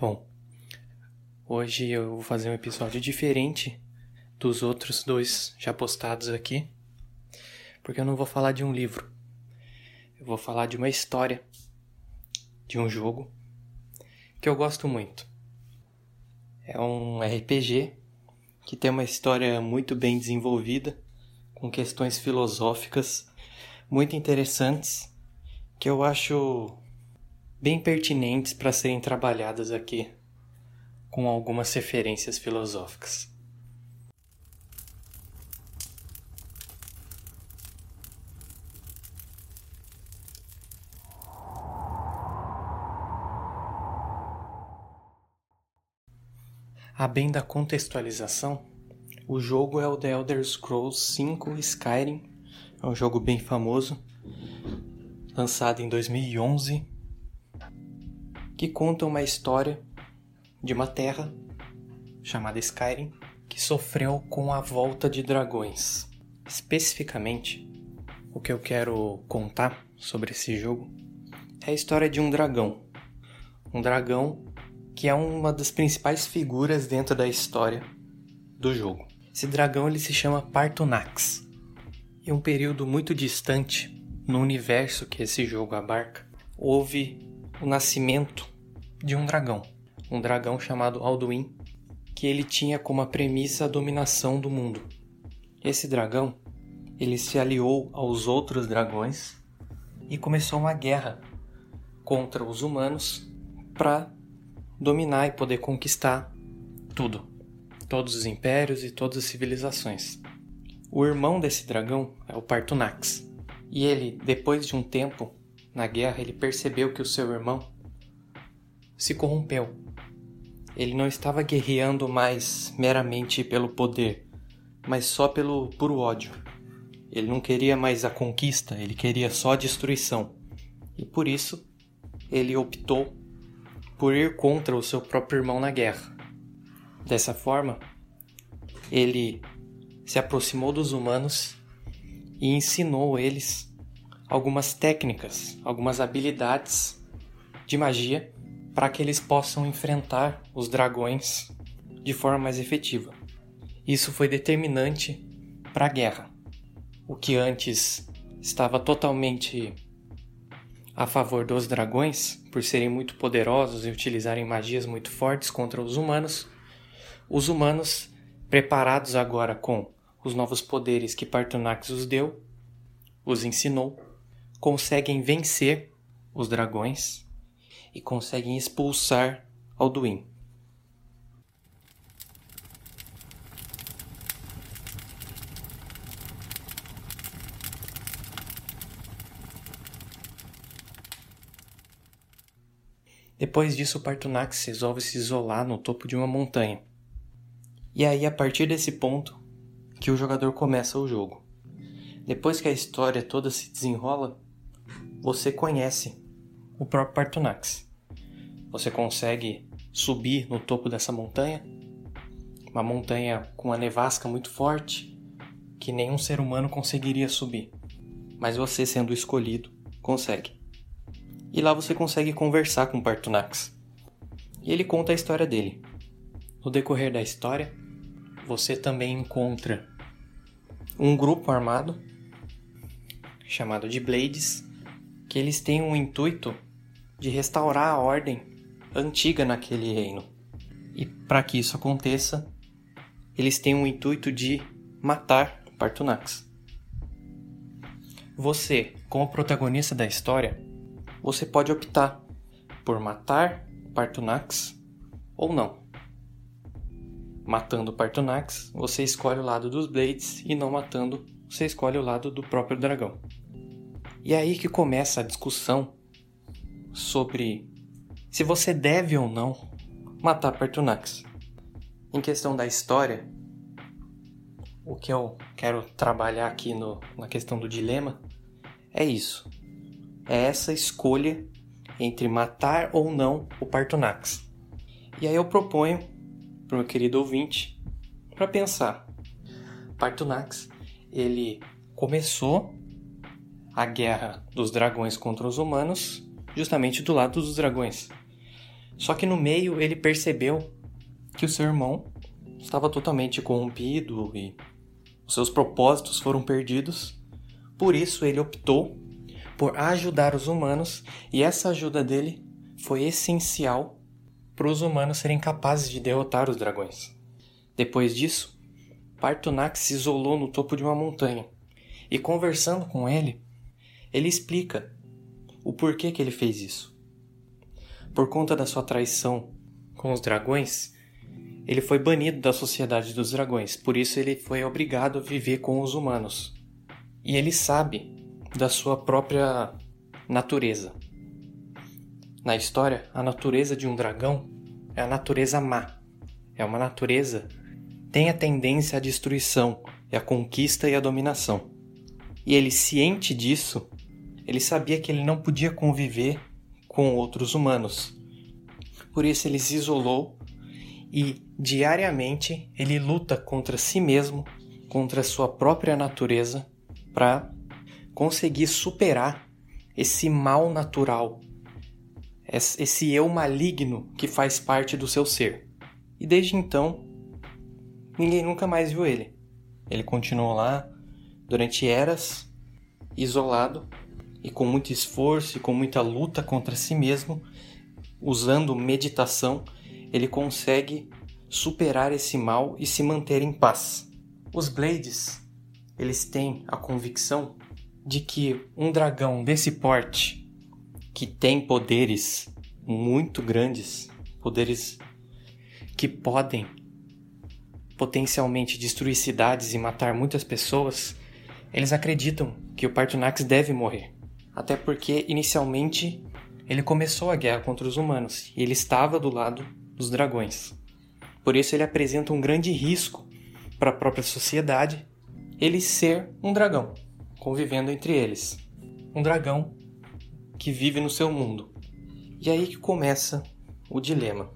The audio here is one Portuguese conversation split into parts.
Bom, hoje eu vou fazer um episódio diferente dos outros dois já postados aqui, porque eu não vou falar de um livro, eu vou falar de uma história, de um jogo que eu gosto muito. É um RPG que tem uma história muito bem desenvolvida, com questões filosóficas muito interessantes que eu acho bem pertinentes para serem trabalhadas aqui com algumas referências filosóficas. A bem da contextualização, o jogo é o The Elder Scrolls V Skyrim, é um jogo bem famoso, lançado em 2011 que conta uma história de uma terra chamada Skyrim que sofreu com a volta de dragões. Especificamente, o que eu quero contar sobre esse jogo é a história de um dragão. Um dragão que é uma das principais figuras dentro da história do jogo. Esse dragão ele se chama Partonax. Em um período muito distante no universo que esse jogo abarca, houve o nascimento de um dragão, um dragão chamado Alduin, que ele tinha como premissa a dominação do mundo. Esse dragão, ele se aliou aos outros dragões e começou uma guerra contra os humanos para dominar e poder conquistar tudo, todos os impérios e todas as civilizações. O irmão desse dragão é o Partunax, e ele, depois de um tempo, na guerra, ele percebeu que o seu irmão se corrompeu. Ele não estava guerreando mais meramente pelo poder, mas só pelo puro ódio. Ele não queria mais a conquista, ele queria só a destruição. E por isso, ele optou por ir contra o seu próprio irmão na guerra. Dessa forma, ele se aproximou dos humanos e ensinou eles algumas técnicas, algumas habilidades de magia para que eles possam enfrentar os dragões de forma mais efetiva. Isso foi determinante para a guerra. O que antes estava totalmente a favor dos dragões, por serem muito poderosos e utilizarem magias muito fortes contra os humanos, os humanos, preparados agora com os novos poderes que Partonax os deu, os ensinou, conseguem vencer os dragões e conseguem expulsar Alduin. Depois disso, Partunax resolve se isolar no topo de uma montanha. E aí, a partir desse ponto, que o jogador começa o jogo. Depois que a história toda se desenrola, você conhece o próprio Partonax. Você consegue subir no topo dessa montanha, uma montanha com uma nevasca muito forte que nenhum ser humano conseguiria subir, mas você, sendo escolhido, consegue. E lá você consegue conversar com o Partonax. E ele conta a história dele. No decorrer da história, você também encontra um grupo armado chamado de Blades, que eles têm um intuito de restaurar a ordem antiga naquele reino. E para que isso aconteça, eles têm o intuito de matar Partunax. Você, como protagonista da história, você pode optar por matar Partunax ou não. Matando Partunax, você escolhe o lado dos Blades e não matando, você escolhe o lado do próprio dragão. E é aí que começa a discussão sobre se você deve ou não matar Pertunax. Em questão da história, o que eu quero trabalhar aqui no, na questão do dilema é isso. É essa escolha entre matar ou não o Partonax. E aí eu proponho para o meu querido ouvinte para pensar. Partonax, ele começou a guerra dos dragões contra os humanos justamente do lado dos dragões. Só que no meio ele percebeu que o seu irmão estava totalmente corrompido e os seus propósitos foram perdidos. Por isso ele optou por ajudar os humanos e essa ajuda dele foi essencial para os humanos serem capazes de derrotar os dragões. Depois disso, Partonax se isolou no topo de uma montanha e conversando com ele, ele explica o porquê que ele fez isso. Por conta da sua traição com os dragões, ele foi banido da sociedade dos dragões, por isso ele foi obrigado a viver com os humanos. E ele sabe da sua própria natureza. Na história, a natureza de um dragão é a natureza má. É uma natureza tem a tendência à destruição, à conquista e à dominação. E ele ciente disso, ele sabia que ele não podia conviver com outros humanos. Por isso ele se isolou e diariamente ele luta contra si mesmo, contra sua própria natureza, para conseguir superar esse mal natural, esse eu maligno que faz parte do seu ser. E desde então, ninguém nunca mais viu ele. Ele continuou lá durante eras, isolado e com muito esforço e com muita luta contra si mesmo, usando meditação, ele consegue superar esse mal e se manter em paz. Os Blades, eles têm a convicção de que um dragão desse porte, que tem poderes muito grandes, poderes que podem potencialmente destruir cidades e matar muitas pessoas, eles acreditam que o Partonax deve morrer. Até porque inicialmente ele começou a guerra contra os humanos e ele estava do lado dos dragões. Por isso ele apresenta um grande risco para a própria sociedade ele ser um dragão, convivendo entre eles. Um dragão que vive no seu mundo. E aí que começa o dilema.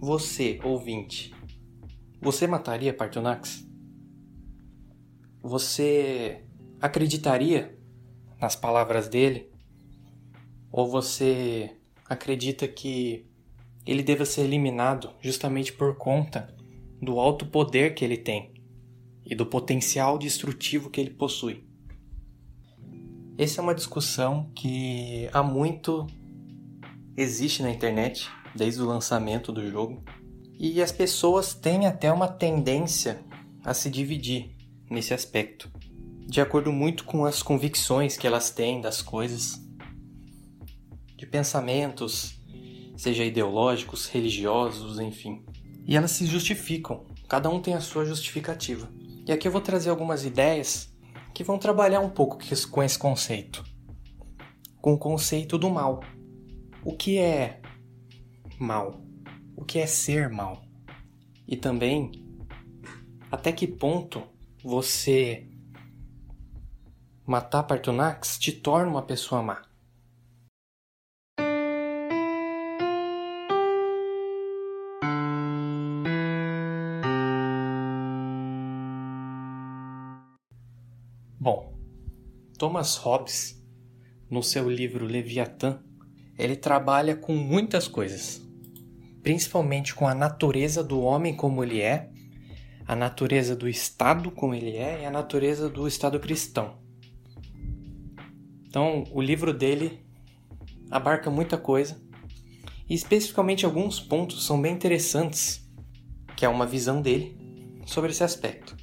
Você, ouvinte, você mataria Partonax? Você acreditaria nas palavras dele? Ou você acredita que ele deva ser eliminado justamente por conta do alto poder que ele tem e do potencial destrutivo que ele possui? Essa é uma discussão que há muito existe na internet, desde o lançamento do jogo, e as pessoas têm até uma tendência a se dividir nesse aspecto de acordo muito com as convicções que elas têm das coisas, de pensamentos, seja ideológicos, religiosos, enfim. E elas se justificam, cada um tem a sua justificativa. E aqui eu vou trazer algumas ideias que vão trabalhar um pouco com esse conceito. Com o conceito do mal. O que é mal? O que é ser mal? E também até que ponto você Matar Partonax te torna uma pessoa má. Bom, Thomas Hobbes, no seu livro Leviatã, ele trabalha com muitas coisas, principalmente com a natureza do homem como ele é, a natureza do Estado como ele é e a natureza do Estado cristão. Então, o livro dele abarca muita coisa e especificamente alguns pontos são bem interessantes, que é uma visão dele sobre esse aspecto.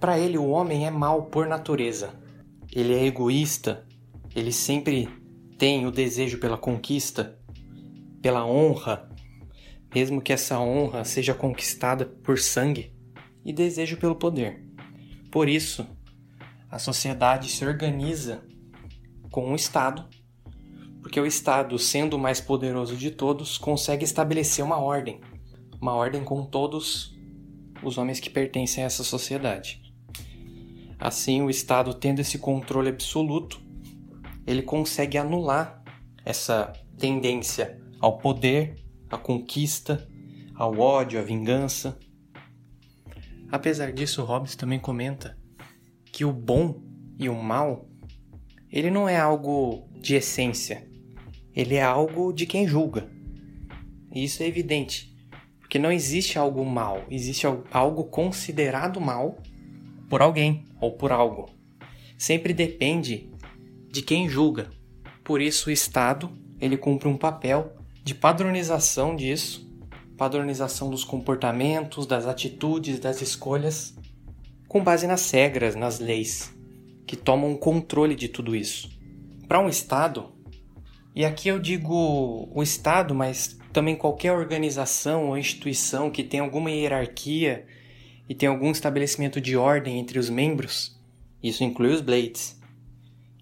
Para ele, o homem é mal por natureza. Ele é egoísta, ele sempre tem o desejo pela conquista, pela honra, mesmo que essa honra seja conquistada por sangue, e desejo pelo poder. Por isso, a sociedade se organiza com o Estado, porque o Estado, sendo o mais poderoso de todos, consegue estabelecer uma ordem, uma ordem com todos os homens que pertencem a essa sociedade. Assim, o Estado, tendo esse controle absoluto, ele consegue anular essa tendência ao poder, à conquista, ao ódio, à vingança. Apesar disso, Hobbes também comenta que o bom e o mal ele não é algo de essência, ele é algo de quem julga. E isso é evidente. Porque não existe algo mal, existe algo considerado mal por alguém ou por algo. Sempre depende de quem julga. Por isso o Estado, ele cumpre um papel de padronização disso, padronização dos comportamentos, das atitudes, das escolhas, com base nas regras, nas leis, que tomam controle de tudo isso. Para um Estado, e aqui eu digo o Estado, mas também qualquer organização ou instituição que tenha alguma hierarquia e tenha algum estabelecimento de ordem entre os membros, isso inclui os Blades,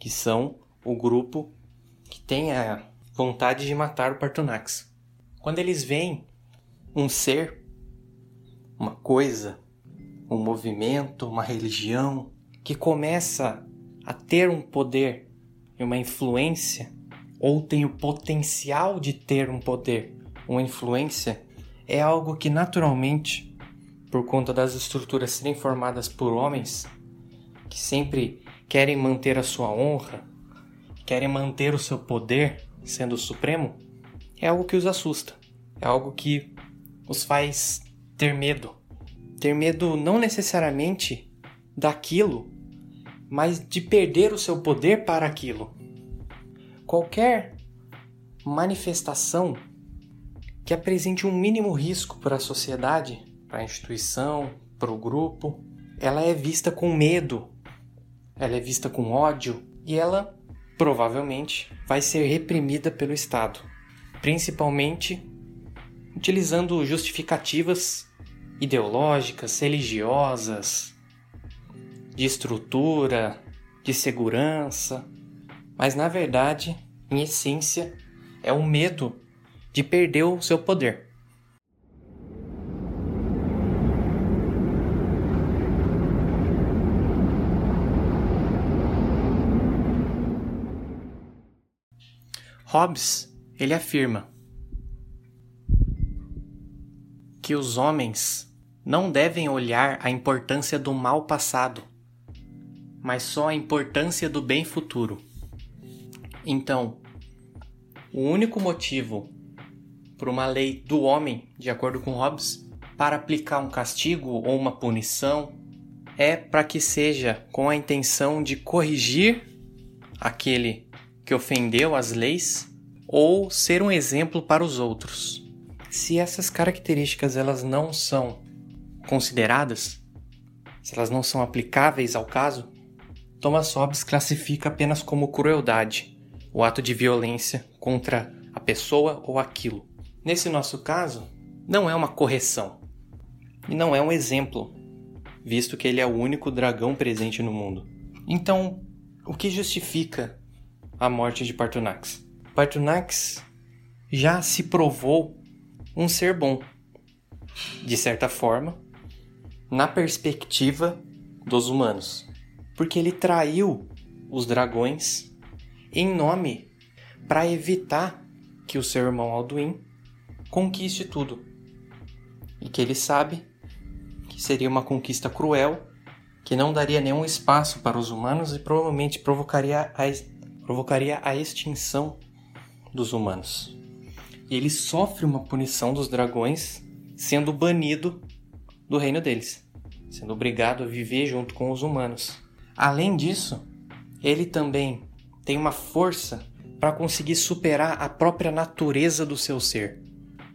que são o grupo que tem a vontade de matar o Partonax. Quando eles veem um ser, uma coisa, um movimento, uma religião que começa a ter um poder e uma influência ou tem o potencial de ter um poder, uma influência, é algo que naturalmente, por conta das estruturas serem formadas por homens que sempre querem manter a sua honra, querem manter o seu poder sendo o supremo, é algo que os assusta, é algo que os faz ter medo. Ter medo não necessariamente daquilo, mas de perder o seu poder para aquilo. Qualquer manifestação que apresente um mínimo risco para a sociedade, para a instituição, para o grupo, ela é vista com medo, ela é vista com ódio e ela provavelmente vai ser reprimida pelo Estado, principalmente utilizando justificativas ideológicas, religiosas, de estrutura, de segurança, mas na verdade, em essência, é o medo de perder o seu poder. Hobbes, ele afirma que os homens não devem olhar a importância do mal passado, mas só a importância do bem futuro. Então, o único motivo por uma lei do homem, de acordo com Hobbes, para aplicar um castigo ou uma punição é para que seja com a intenção de corrigir aquele que ofendeu as leis ou ser um exemplo para os outros. Se essas características elas não são consideradas, se elas não são aplicáveis ao caso, Thomas Hobbes classifica apenas como crueldade o ato de violência contra a pessoa ou aquilo. Nesse nosso caso, não é uma correção e não é um exemplo, visto que ele é o único dragão presente no mundo. Então, o que justifica a morte de Partonax? Partonax já se provou um ser bom, de certa forma, na perspectiva dos humanos, porque ele traiu os dragões em nome para evitar que o seu irmão Alduin conquiste tudo. E que ele sabe que seria uma conquista cruel, que não daria nenhum espaço para os humanos e provavelmente provocaria a, provocaria a extinção dos humanos. E ele sofre uma punição dos dragões, sendo banido do reino deles, sendo obrigado a viver junto com os humanos. Além disso, ele também tem uma força para conseguir superar a própria natureza do seu ser,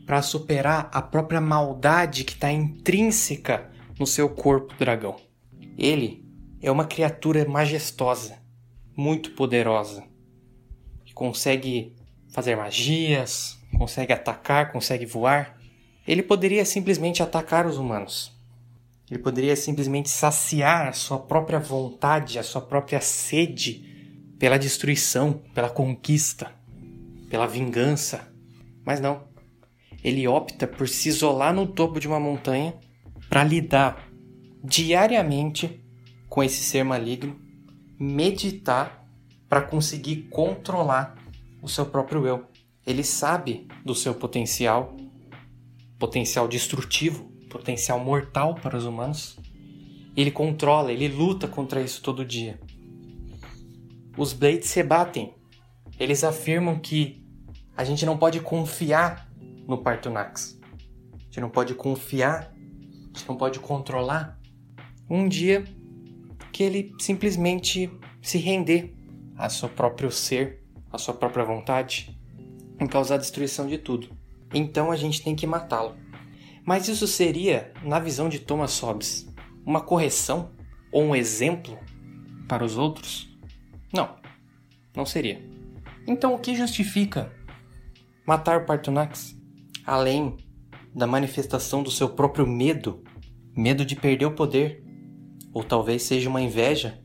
para superar a própria maldade que está intrínseca no seu corpo dragão. Ele é uma criatura majestosa, muito poderosa, que consegue fazer magias, consegue atacar, consegue voar. Ele poderia simplesmente atacar os humanos. Ele poderia simplesmente saciar a sua própria vontade, a sua própria sede pela destruição, pela conquista, pela vingança. Mas não. Ele opta por se isolar no topo de uma montanha para lidar diariamente com esse ser maligno, meditar para conseguir controlar o seu próprio eu. Ele sabe do seu potencial, potencial destrutivo, potencial mortal para os humanos. Ele controla, ele luta contra isso todo dia os Blades se batem. Eles afirmam que a gente não pode confiar no Partunax. A gente não pode confiar, a gente não pode controlar. Um dia que ele simplesmente se render a seu próprio ser, a sua própria vontade, em causar destruição de tudo. Então a gente tem que matá-lo. Mas isso seria, na visão de Thomas Hobbes, uma correção ou um exemplo para os outros? Não, não seria. Então o que justifica matar Partunax? Além da manifestação do seu próprio medo, medo de perder o poder, ou talvez seja uma inveja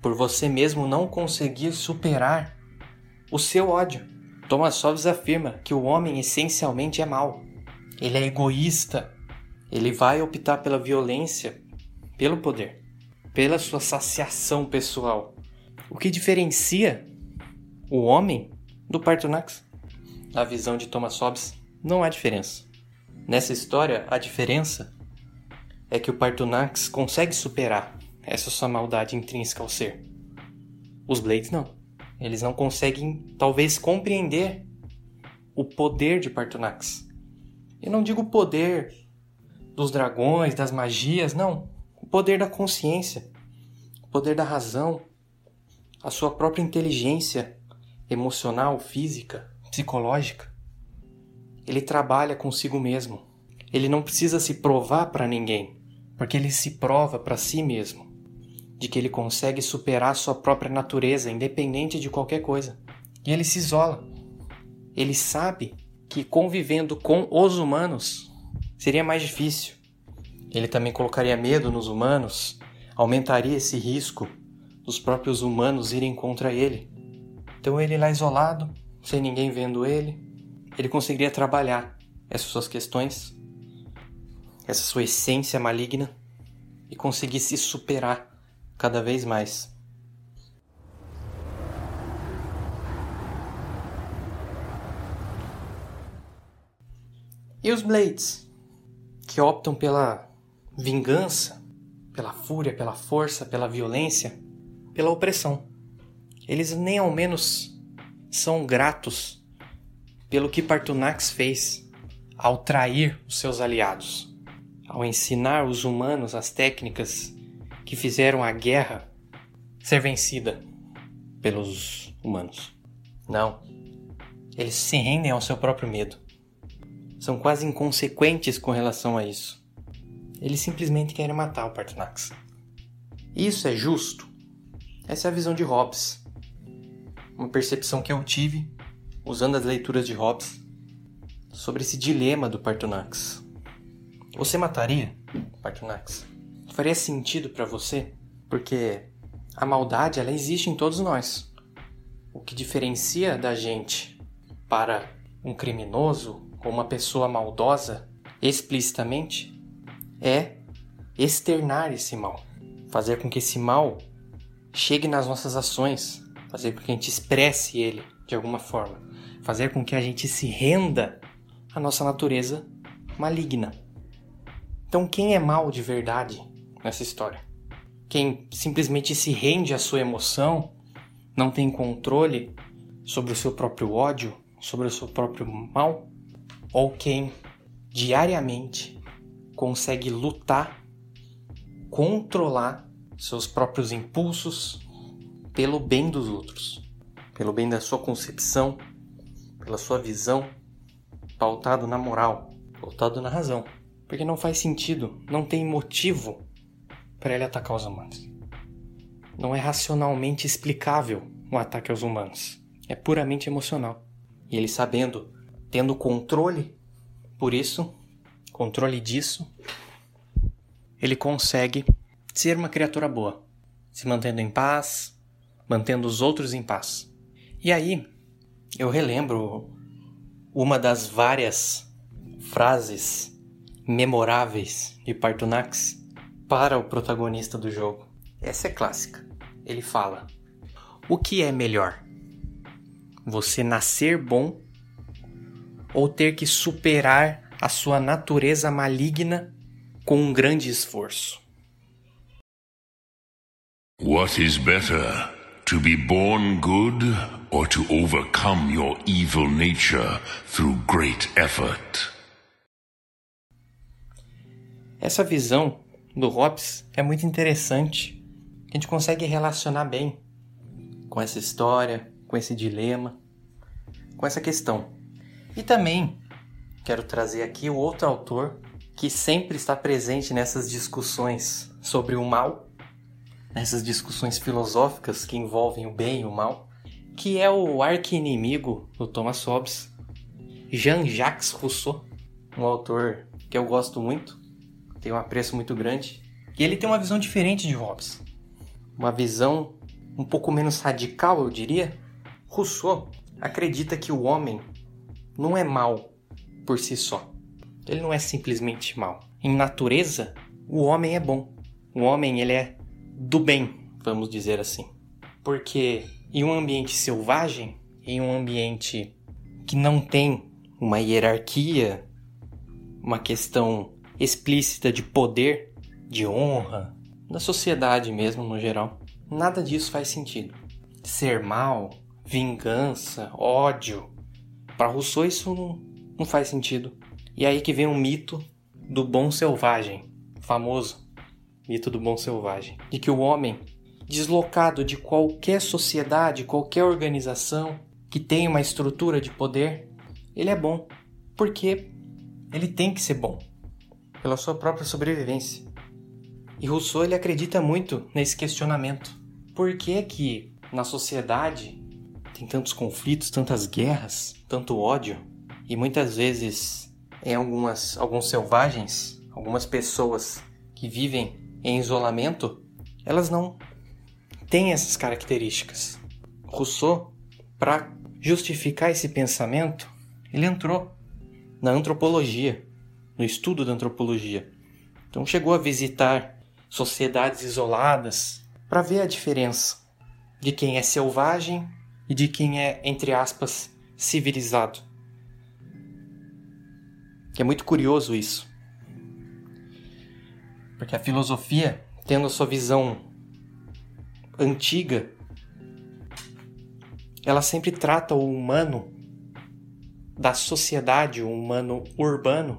por você mesmo não conseguir superar o seu ódio. Thomas Hobbes afirma que o homem essencialmente é mau. Ele é egoísta. Ele vai optar pela violência, pelo poder, pela sua saciação pessoal. O que diferencia o homem do Partonax? Na visão de Thomas Hobbes, não há diferença. Nessa história, a diferença é que o Partonax consegue superar essa sua maldade intrínseca ao ser. Os Blades não. Eles não conseguem, talvez, compreender o poder de Partonax. Eu não digo o poder dos dragões, das magias, não. O poder da consciência, o poder da razão, a sua própria inteligência emocional, física, psicológica. Ele trabalha consigo mesmo. Ele não precisa se provar para ninguém porque ele se prova para si mesmo de que ele consegue superar sua própria natureza, independente de qualquer coisa. E ele se isola. Ele sabe que convivendo com os humanos seria mais difícil. Ele também colocaria medo nos humanos, aumentaria esse risco dos próprios humanos irem contra ele. Então ele lá isolado, sem ninguém vendo ele, ele conseguiria trabalhar essas suas questões essa sua essência maligna e conseguir se superar cada vez mais. E os Blades, que optam pela vingança, pela fúria, pela força, pela violência, pela opressão. Eles nem ao menos são gratos pelo que Partunax fez ao trair os seus aliados ao ensinar os humanos as técnicas que fizeram a guerra ser vencida pelos humanos. Não. Eles se rendem ao seu próprio medo. São quase inconsequentes com relação a isso. Eles simplesmente querem matar o Partonax. Isso é justo? Essa é a visão de Hobbes. Uma percepção que eu tive usando as leituras de Hobbes sobre esse dilema do Partonax. Você mataria Partunax? Faria sentido para você? Porque a maldade ela existe em todos nós. O que diferencia da gente para um criminoso ou uma pessoa maldosa explicitamente é externar esse mal, fazer com que esse mal chegue nas nossas ações, fazer com que a gente expresse ele de alguma forma, fazer com que a gente se renda à nossa natureza maligna. Então, quem é mal de verdade nessa história? Quem simplesmente se rende à sua emoção, não tem controle sobre o seu próprio ódio, sobre o seu próprio mal? Ou quem diariamente consegue lutar, controlar seus próprios impulsos pelo bem dos outros, pelo bem da sua concepção, pela sua visão, pautado na moral, pautado na razão. Porque não faz sentido, não tem motivo para ele atacar os humanos. Não é racionalmente explicável o ataque aos humanos. É puramente emocional. E ele sabendo, tendo controle por isso, controle disso, ele consegue ser uma criatura boa, se mantendo em paz, mantendo os outros em paz. E aí, eu relembro uma das várias frases memoráveis de Partunax para o protagonista do jogo. Essa é clássica. Ele fala: O que é melhor? Você nascer bom ou ter que superar a sua natureza maligna com um grande esforço? What is better, to be born good or to overcome your evil nature through great effort. Essa visão do Hobbes é muito interessante. A gente consegue relacionar bem com essa história, com esse dilema, com essa questão. E também quero trazer aqui o outro autor que sempre está presente nessas discussões sobre o mal, nessas discussões filosóficas que envolvem o bem e o mal, que é o arqui-inimigo do Thomas Hobbes, Jean-Jacques Rousseau, um autor que eu gosto muito, tenho um apreço muito grande, e ele tem uma visão diferente de Hobbes. Uma visão um pouco menos radical, eu diria. Rousseau acredita que o homem não é mal por si só. Ele não é simplesmente mal. Em natureza, o homem é bom. O homem ele é do bem, vamos dizer assim. Porque em um ambiente selvagem, em um ambiente que não tem uma hierarquia, uma questão explícita de poder, de honra, da sociedade mesmo no geral, nada disso faz sentido. Ser mal, vingança, ódio, para Rousseau isso não, não faz sentido. E aí que vem o mito do bom selvagem, famoso mito do bom selvagem, de que o homem deslocado de qualquer sociedade, qualquer organização que tenha uma estrutura de poder, ele é bom, porque ele tem que ser bom pela sua própria sobrevivência. E Rousseau ele acredita muito nesse questionamento. Por que que na sociedade tem tantos conflitos, tantas guerras, tanto ódio e muitas vezes em algumas alguns selvagens, algumas pessoas que vivem em isolamento, elas não têm essas características. Rousseau, para justificar esse pensamento, ele entrou na antropologia no estudo da antropologia. Então chegou a visitar sociedades isoladas para ver a diferença de quem é selvagem e de quem é, entre aspas, civilizado. É muito curioso isso. Porque a filosofia, tendo a sua visão antiga, ela sempre trata o humano da sociedade, o humano urbano,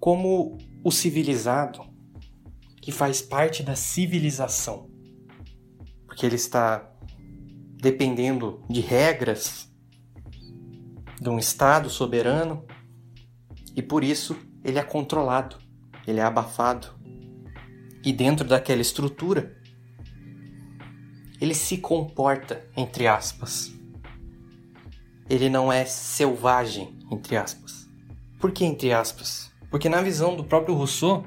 como o civilizado, que faz parte da civilização, porque ele está dependendo de regras de um Estado soberano e por isso ele é controlado, ele é abafado. E dentro daquela estrutura, ele se comporta, entre aspas. Ele não é selvagem, entre aspas. Por que entre aspas? Porque na visão do próprio Rousseau,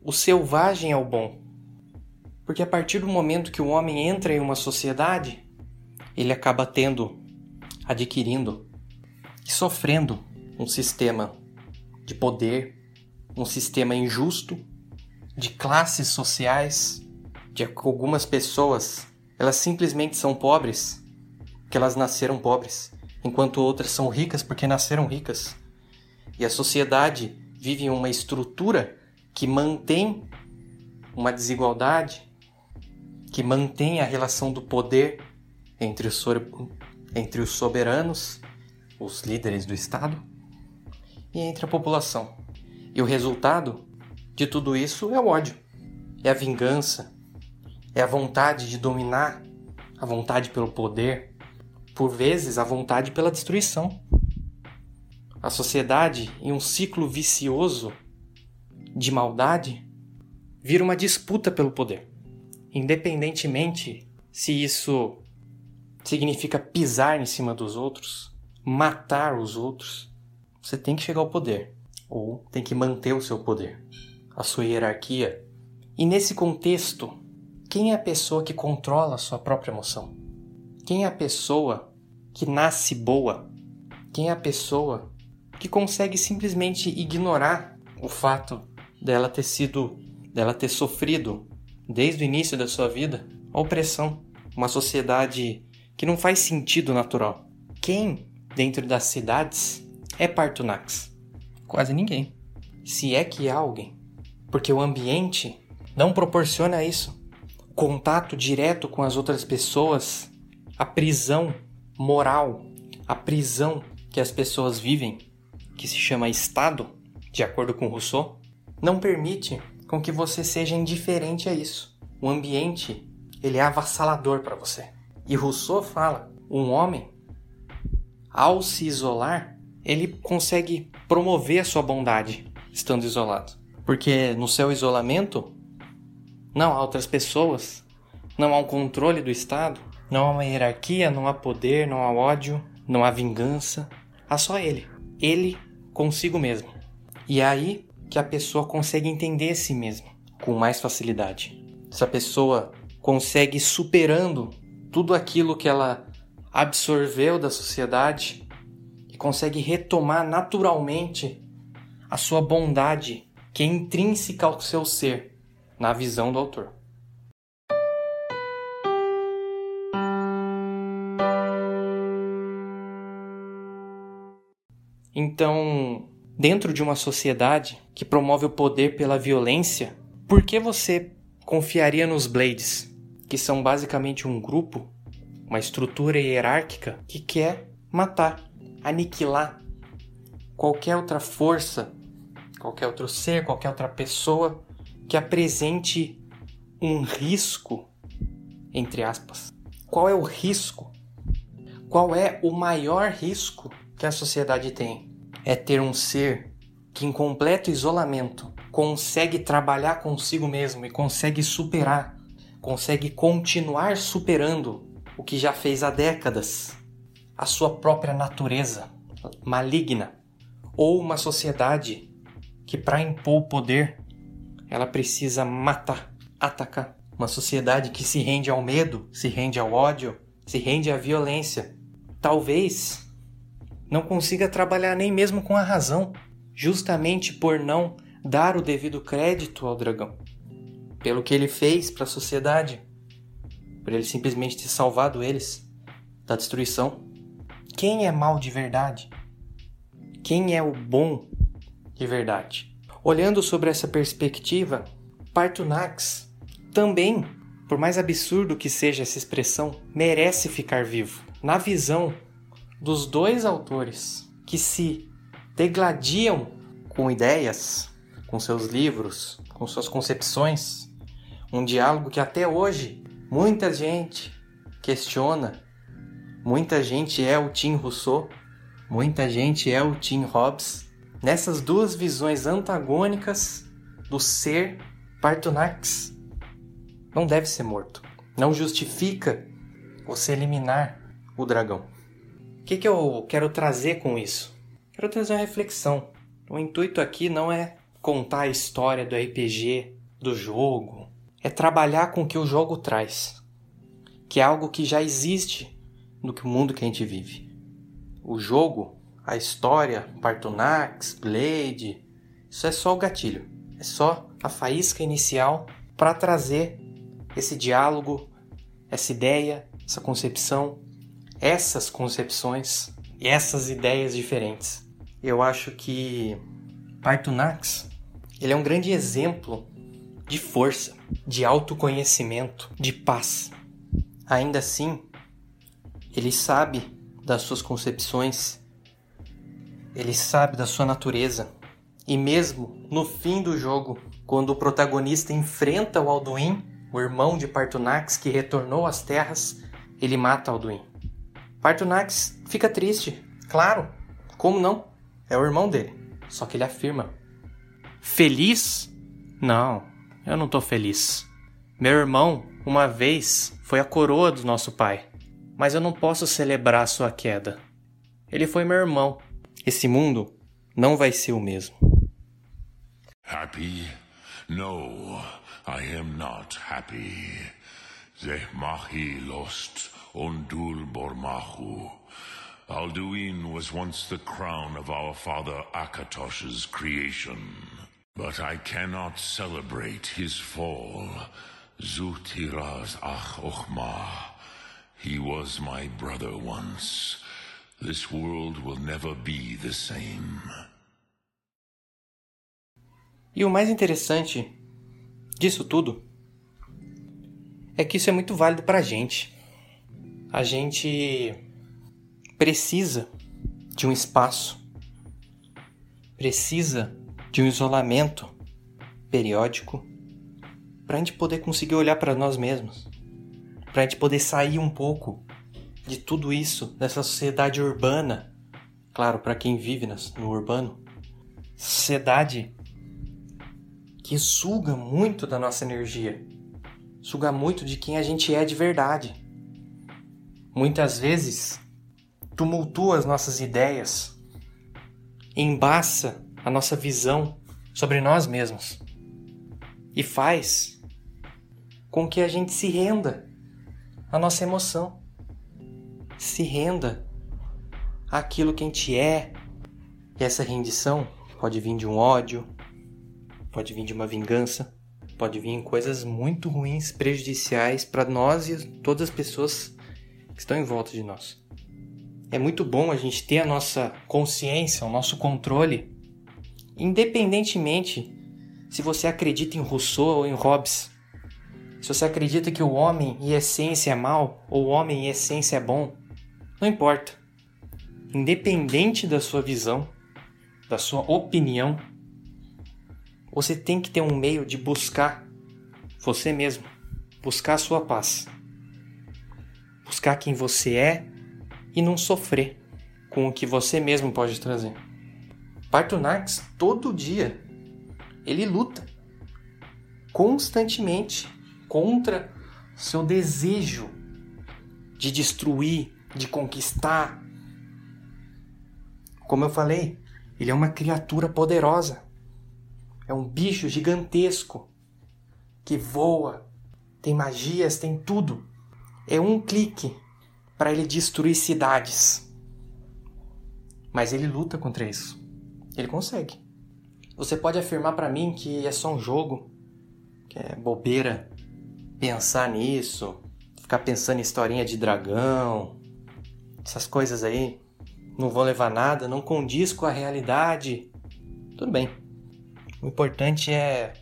o selvagem é o bom. Porque a partir do momento que o homem entra em uma sociedade, ele acaba tendo, adquirindo e sofrendo um sistema de poder, um sistema injusto, de classes sociais, de algumas pessoas, elas simplesmente são pobres porque elas nasceram pobres, enquanto outras são ricas porque nasceram ricas. E a sociedade vive em uma estrutura que mantém uma desigualdade, que mantém a relação do poder entre os, entre os soberanos, os líderes do Estado, e entre a população. E o resultado de tudo isso é o ódio, é a vingança, é a vontade de dominar, a vontade pelo poder, por vezes a vontade pela destruição a sociedade em um ciclo vicioso de maldade vira uma disputa pelo poder. Independentemente se isso significa pisar em cima dos outros, matar os outros, você tem que chegar ao poder ou tem que manter o seu poder, a sua hierarquia. E nesse contexto, quem é a pessoa que controla a sua própria emoção? Quem é a pessoa que nasce boa? Quem é a pessoa que consegue simplesmente ignorar o fato dela ter sido, dela ter sofrido desde o início da sua vida a opressão, uma sociedade que não faz sentido natural. Quem dentro das cidades é Partunax? Quase ninguém. Se é que há alguém, porque o ambiente não proporciona isso. O contato direto com as outras pessoas, a prisão moral, a prisão que as pessoas vivem, que se chama Estado, de acordo com Rousseau, não permite com que você seja indiferente a isso. O ambiente, ele é avassalador para você. E Rousseau fala, um homem, ao se isolar, ele consegue promover a sua bondade estando isolado. Porque no seu isolamento, não há outras pessoas, não há um controle do Estado, não há uma hierarquia, não há poder, não há ódio, não há vingança. Há só ele. Ele consigo mesmo. E aí que a pessoa consegue entender a si mesma com mais facilidade. Essa pessoa consegue superando tudo aquilo que ela absorveu da sociedade e consegue retomar naturalmente a sua bondade que é intrínseca ao seu ser, na visão do autor. Então, dentro de uma sociedade que promove o poder pela violência, por que você confiaria nos Blades, que são basicamente um grupo, uma estrutura hierárquica que quer matar, aniquilar qualquer outra força, qualquer outro ser, qualquer outra pessoa que apresente um risco, entre aspas. Qual é o risco? Qual é o maior risco que a sociedade tem? É ter um ser que, em completo isolamento, consegue trabalhar consigo mesmo e consegue superar, consegue continuar superando o que já fez há décadas, a sua própria natureza maligna, ou uma sociedade que, para impor o poder, ela precisa matar, atacar. Uma sociedade que se rende ao medo, se rende ao ódio, se rende à violência. Talvez não consiga trabalhar nem mesmo com a razão, justamente por não dar o devido crédito ao dragão, pelo que ele fez para a sociedade, por ele simplesmente ter salvado eles da destruição. Quem é mal de verdade? Quem é o bom de verdade? Olhando sobre essa perspectiva, Partunax também, por mais absurdo que seja essa expressão, merece ficar vivo. Na visão dos dois autores que se degladiam com ideias, com seus livros, com suas concepções, um diálogo que até hoje muita gente questiona. Muita gente é o Tim Rousseau, muita gente é o Tim Hobbes. Nessas duas visões antagônicas do ser, Partonax não deve ser morto. Não justifica você eliminar o dragão. O que, que eu quero trazer com isso? Quero trazer uma reflexão. O intuito aqui não é contar a história do RPG, do jogo, é trabalhar com o que o jogo traz, que é algo que já existe no mundo que a gente vive. O jogo a história, Partonax, Blade, isso é só o gatilho. É só a faísca inicial para trazer esse diálogo, essa ideia, essa concepção, essas concepções e essas ideias diferentes. Eu acho que Partonax ele é um grande exemplo de força, de autoconhecimento, de paz. Ainda assim, ele sabe das suas concepções ele sabe da sua natureza. E mesmo no fim do jogo, quando o protagonista enfrenta o Alduin, o irmão de Partunax que retornou às terras, ele mata Alduin. Partunax fica triste, claro, como não? É o irmão dele. Só que ele afirma: Feliz? Não, eu não tô feliz. Meu irmão, uma vez, foi a coroa do nosso pai, mas eu não posso celebrar sua queda. Ele foi meu irmão esse mundo não vai ser o mesmo. Happy? No, I am not happy. Zehmahi lost Ondul Bormahu. Alduin was once the crown of our father Akatosh's creation. But I cannot celebrate his fall. Zutiraz Ach Ochma. He was my brother once. This world will never be the same. E o mais interessante disso tudo é que isso é muito válido para a gente. A gente precisa de um espaço, precisa de um isolamento periódico para a gente poder conseguir olhar para nós mesmos, para a gente poder sair um pouco de tudo isso, dessa sociedade urbana. Claro, para quem vive no urbano, sociedade que suga muito da nossa energia, suga muito de quem a gente é de verdade. Muitas vezes tumultua as nossas ideias, embaça a nossa visão sobre nós mesmos e faz com que a gente se renda à nossa emoção, se renda àquilo que a gente é. E essa rendição pode vir de um ódio, pode vir de uma vingança, pode vir em coisas muito ruins, prejudiciais para nós e todas as pessoas que estão em volta de nós. É muito bom a gente ter a nossa consciência, o nosso controle, independentemente se você acredita em Rousseau ou em Hobbes. Se você acredita que o homem em essência é mal ou o homem em essência é bom, não importa. Independente da sua visão, da sua opinião, você tem que ter um meio de buscar você mesmo, buscar a sua paz, buscar quem você é e não sofrer com o que você mesmo pode trazer. Partonax todo dia ele luta constantemente contra seu desejo de destruir, de conquistar. Como eu falei, ele é uma criatura poderosa. É um bicho gigantesco que voa, tem magias, tem tudo. É um clique para ele destruir cidades. Mas ele luta contra isso. Ele consegue. Você pode afirmar para mim que é só um jogo, que é bobeira pensar nisso, ficar pensando em historinha de dragão, essas coisas aí não vão levar nada, não condiz com a realidade. Tudo bem. O importante é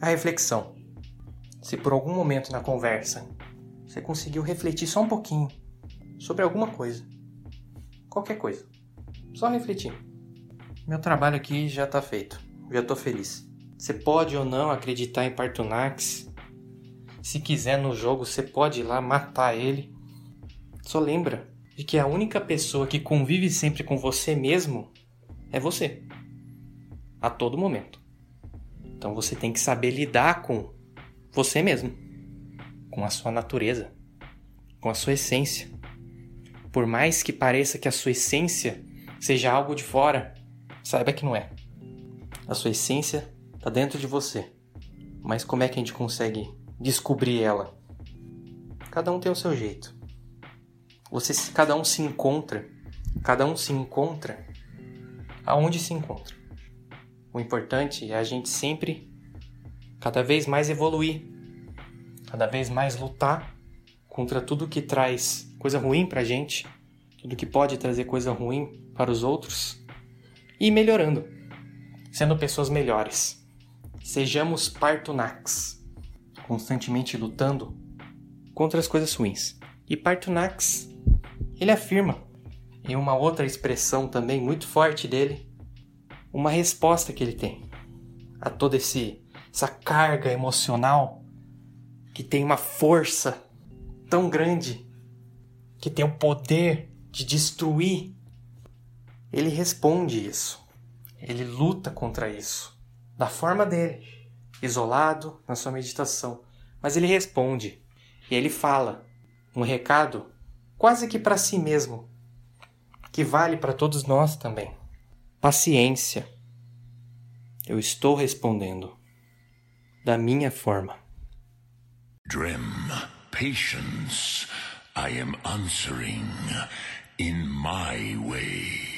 a reflexão. Se por algum momento na conversa você conseguiu refletir só um pouquinho sobre alguma coisa, qualquer coisa, só refletir. Meu trabalho aqui já está feito. Já estou feliz. Você pode ou não acreditar em Partunax. Se quiser no jogo, você pode ir lá matar ele. Só lembra de que a única pessoa que convive sempre com você mesmo é você. A todo momento. Então você tem que saber lidar com você mesmo, com a sua natureza, com a sua essência. Por mais que pareça que a sua essência seja algo de fora, saiba que não é. A sua essência está dentro de você. Mas como é que a gente consegue descobrir ela? Cada um tem o seu jeito. Você, cada um se encontra, cada um se encontra aonde se encontra. O importante é a gente sempre, cada vez mais evoluir, cada vez mais lutar contra tudo que traz coisa ruim pra gente, tudo que pode trazer coisa ruim para os outros e melhorando, sendo pessoas melhores. Sejamos Partunax, constantemente lutando contra as coisas ruins. E Partunax, ele afirma, em uma outra expressão também muito forte dele, uma resposta que ele tem a toda essa carga emocional que tem uma força tão grande que tem o poder de destruir. Ele responde isso. Ele luta contra isso da forma dele, isolado na sua meditação, mas ele responde e ele fala um recado quase que para si mesmo, que vale para todos nós também. Paciência. Eu estou respondendo da minha forma. Drem, patience. I am answering in my way.